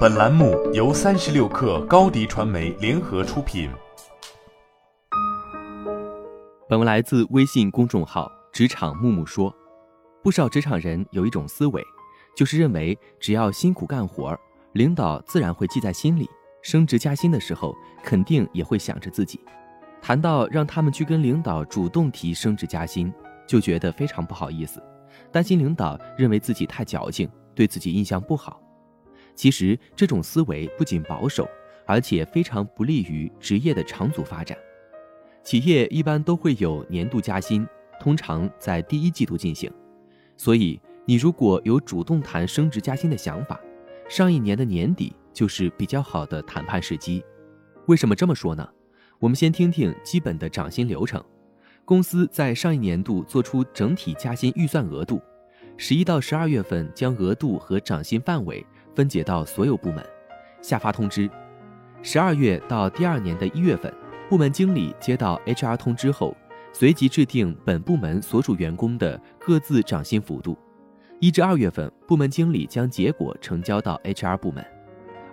本栏目由三十六氪高低传媒联合出品。本文来自微信公众号“职场木木说”。不少职场人有一种思维，就是认为只要辛苦干活，领导自然会记在心里，升职加薪的时候肯定也会想着自己。谈到让他们去跟领导主动提升职加薪，就觉得非常不好意思，担心领导认为自己太矫情，对自己印象不好。其实这种思维不仅保守，而且非常不利于职业的长足发展。企业一般都会有年度加薪，通常在第一季度进行。所以，你如果有主动谈升职加薪的想法，上一年的年底就是比较好的谈判时机。为什么这么说呢？我们先听听基本的涨薪流程。公司在上一年度做出整体加薪预算额度，十一到十二月份将额度和涨薪范围。分解到所有部门，下发通知。十二月到第二年的一月份，部门经理接到 HR 通知后，随即制定本部门所属员工的各自涨薪幅度。一至二月份，部门经理将结果呈交到 HR 部门。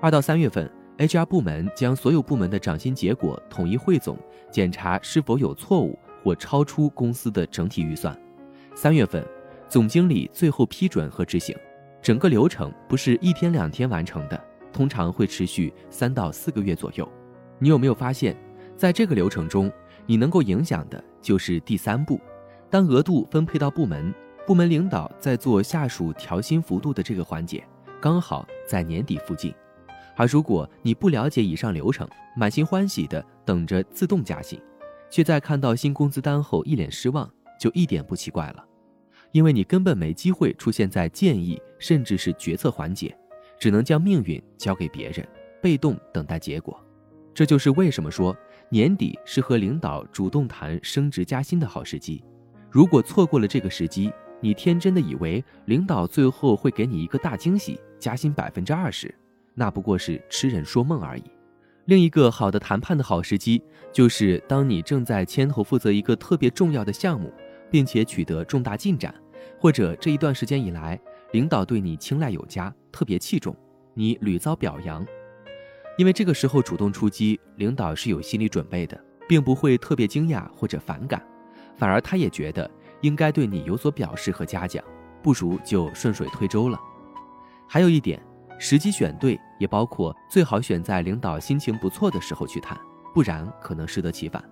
二到三月份，HR 部门将所有部门的涨薪结果统一汇总，检查是否有错误或超出公司的整体预算。三月份，总经理最后批准和执行。整个流程不是一天两天完成的，通常会持续三到四个月左右。你有没有发现，在这个流程中，你能够影响的就是第三步，当额度分配到部门，部门领导在做下属调薪幅度的这个环节，刚好在年底附近。而如果你不了解以上流程，满心欢喜的等着自动加薪，却在看到新工资单后一脸失望，就一点不奇怪了。因为你根本没机会出现在建议甚至是决策环节，只能将命运交给别人，被动等待结果。这就是为什么说年底是和领导主动谈升职加薪的好时机。如果错过了这个时机，你天真的以为领导最后会给你一个大惊喜，加薪百分之二十，那不过是痴人说梦而已。另一个好的谈判的好时机，就是当你正在牵头负责一个特别重要的项目。并且取得重大进展，或者这一段时间以来，领导对你青睐有加，特别器重，你屡遭表扬。因为这个时候主动出击，领导是有心理准备的，并不会特别惊讶或者反感，反而他也觉得应该对你有所表示和嘉奖，不如就顺水推舟了。还有一点，时机选对，也包括最好选在领导心情不错的时候去谈，不然可能适得其反。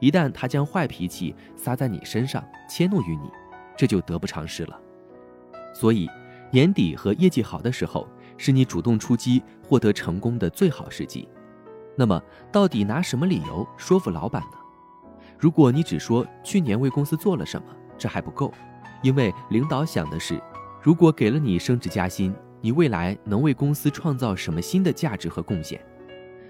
一旦他将坏脾气撒在你身上，迁怒于你，这就得不偿失了。所以，年底和业绩好的时候，是你主动出击获得成功的最好时机。那么，到底拿什么理由说服老板呢？如果你只说去年为公司做了什么，这还不够，因为领导想的是，如果给了你升职加薪，你未来能为公司创造什么新的价值和贡献。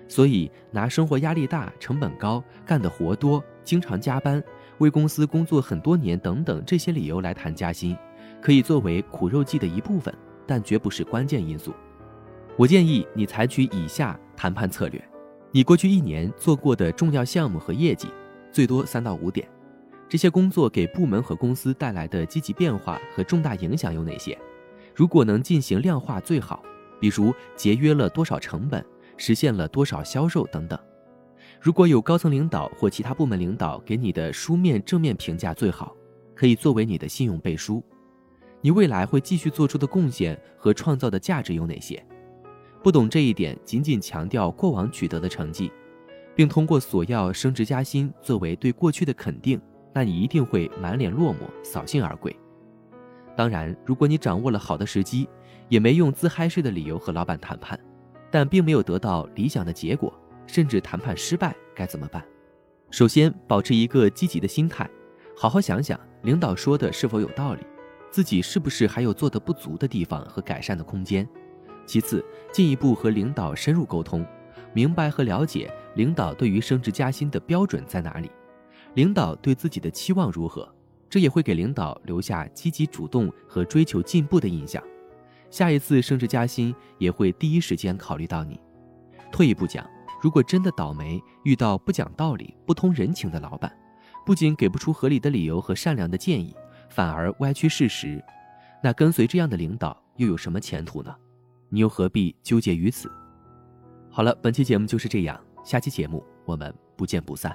所以，拿生活压力大、成本高、干的活多、经常加班、为公司工作很多年等等这些理由来谈加薪，可以作为苦肉计的一部分，但绝不是关键因素。我建议你采取以下谈判策略：你过去一年做过的重要项目和业绩，最多三到五点。这些工作给部门和公司带来的积极变化和重大影响有哪些？如果能进行量化最好，比如节约了多少成本。实现了多少销售等等，如果有高层领导或其他部门领导给你的书面正面评价最好，可以作为你的信用背书。你未来会继续做出的贡献和创造的价值有哪些？不懂这一点，仅仅强调过往取得的成绩，并通过索要升职加薪作为对过去的肯定，那你一定会满脸落寞，扫兴而归。当然，如果你掌握了好的时机，也没用自嗨式的理由和老板谈判。但并没有得到理想的结果，甚至谈判失败，该怎么办？首先，保持一个积极的心态，好好想想领导说的是否有道理，自己是不是还有做得不足的地方和改善的空间。其次，进一步和领导深入沟通，明白和了解领导对于升职加薪的标准在哪里，领导对自己的期望如何，这也会给领导留下积极主动和追求进步的印象。下一次升职加薪也会第一时间考虑到你。退一步讲，如果真的倒霉遇到不讲道理、不通人情的老板，不仅给不出合理的理由和善良的建议，反而歪曲事实，那跟随这样的领导又有什么前途呢？你又何必纠结于此？好了，本期节目就是这样，下期节目我们不见不散。